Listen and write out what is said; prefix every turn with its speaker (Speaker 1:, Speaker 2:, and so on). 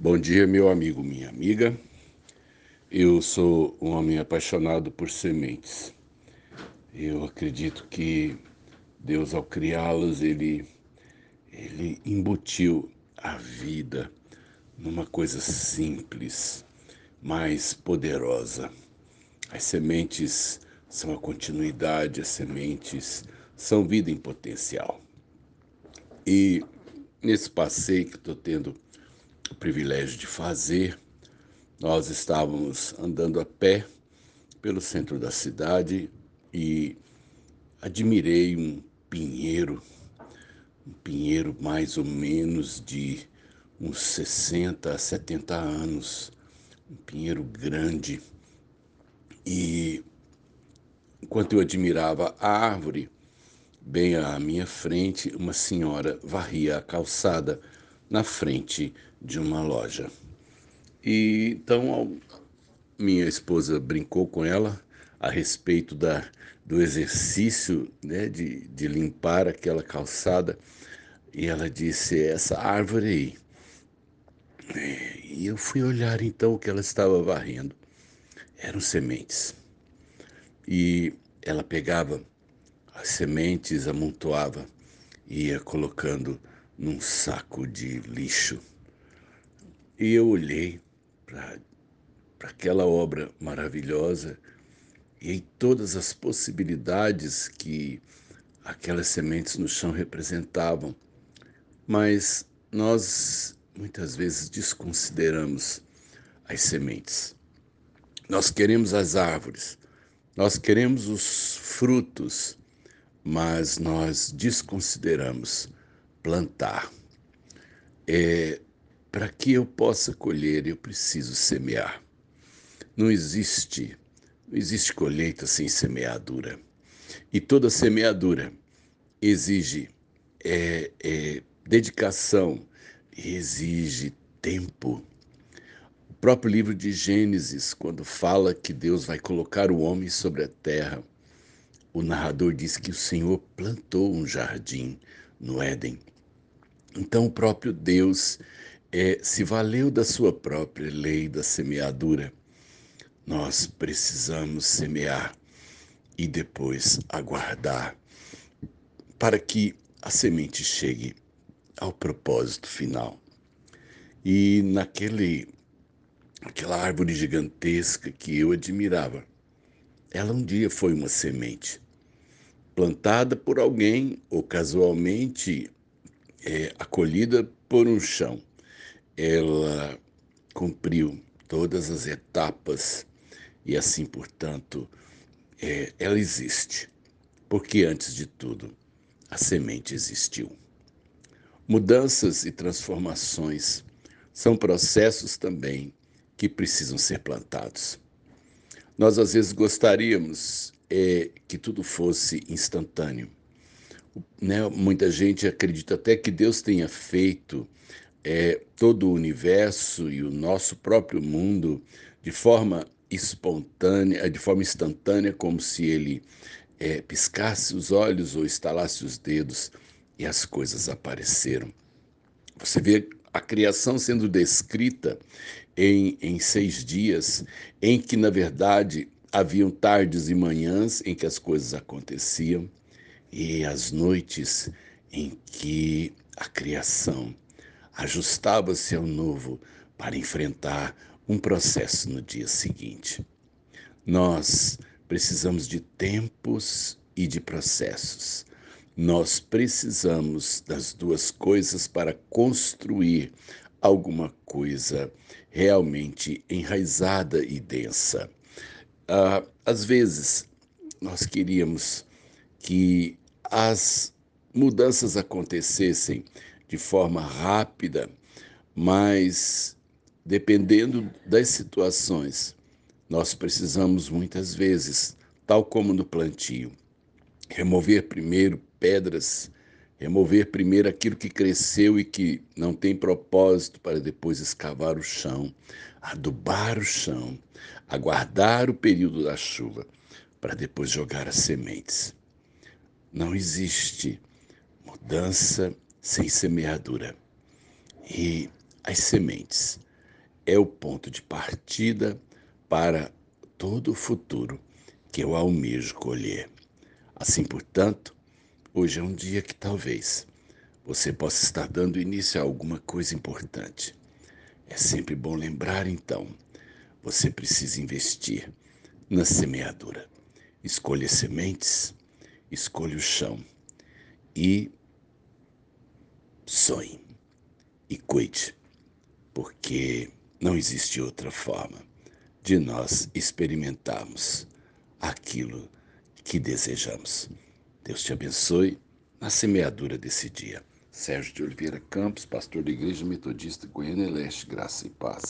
Speaker 1: Bom dia, meu amigo, minha amiga. Eu sou um homem apaixonado por sementes. Eu acredito que Deus, ao criá-las, ele, ele embutiu a vida numa coisa simples, mais poderosa. As sementes são a continuidade, as sementes são vida em potencial. E nesse passeio que estou tendo o privilégio de fazer. Nós estávamos andando a pé pelo centro da cidade e admirei um pinheiro, um pinheiro mais ou menos de uns 60 a 70 anos, um pinheiro grande. E enquanto eu admirava a árvore, bem à minha frente, uma senhora varria a calçada na frente de uma loja. E então minha esposa brincou com ela a respeito da, do exercício né, de, de limpar aquela calçada e ela disse: Essa árvore aí. E eu fui olhar então o que ela estava varrendo. Eram sementes. E ela pegava as sementes, amontoava ia colocando num saco de lixo. E eu olhei para aquela obra maravilhosa e em todas as possibilidades que aquelas sementes no chão representavam. Mas nós muitas vezes desconsideramos as sementes. Nós queremos as árvores, nós queremos os frutos, mas nós desconsideramos plantar. É, Para que eu possa colher, eu preciso semear. Não existe, não existe colheita sem semeadura. E toda semeadura exige é, é, dedicação, exige tempo. O próprio livro de Gênesis, quando fala que Deus vai colocar o homem sobre a terra, o narrador diz que o Senhor plantou um jardim no Éden então, o próprio Deus é, se valeu da sua própria lei da semeadura. Nós precisamos semear e depois aguardar para que a semente chegue ao propósito final. E naquele aquela árvore gigantesca que eu admirava, ela um dia foi uma semente plantada por alguém ou casualmente é, acolhida por um chão. Ela cumpriu todas as etapas e assim, portanto, é, ela existe. Porque antes de tudo, a semente existiu. Mudanças e transformações são processos também que precisam ser plantados. Nós às vezes gostaríamos é, que tudo fosse instantâneo, né, muita gente acredita até que Deus tenha feito é, todo o universo e o nosso próprio mundo de forma espontânea, de forma instantânea, como se ele é, piscasse os olhos ou estalasse os dedos e as coisas apareceram. Você vê a criação sendo descrita em, em seis dias, em que, na verdade, haviam tardes e manhãs em que as coisas aconteciam e as noites em que a criação ajustava-se ao novo para enfrentar um processo no dia seguinte. Nós precisamos de tempos e de processos. Nós precisamos das duas coisas para construir alguma coisa realmente enraizada e densa. Ah, às vezes, nós queríamos que as mudanças acontecessem de forma rápida, mas dependendo das situações, nós precisamos muitas vezes, tal como no plantio, remover primeiro pedras, remover primeiro aquilo que cresceu e que não tem propósito para depois escavar o chão, adubar o chão, aguardar o período da chuva para depois jogar as sementes. Não existe mudança sem semeadura. E as sementes é o ponto de partida para todo o futuro que eu almejo colher. Assim, portanto, hoje é um dia que talvez você possa estar dando início a alguma coisa importante. É sempre bom lembrar, então, você precisa investir na semeadura. Escolha sementes, escolha o chão e sonhe e cuide, porque não existe outra forma de nós experimentarmos aquilo que desejamos. Deus te abençoe na semeadura desse dia. Sérgio de Oliveira Campos, pastor da Igreja Metodista Goiânia Leste, graça e paz.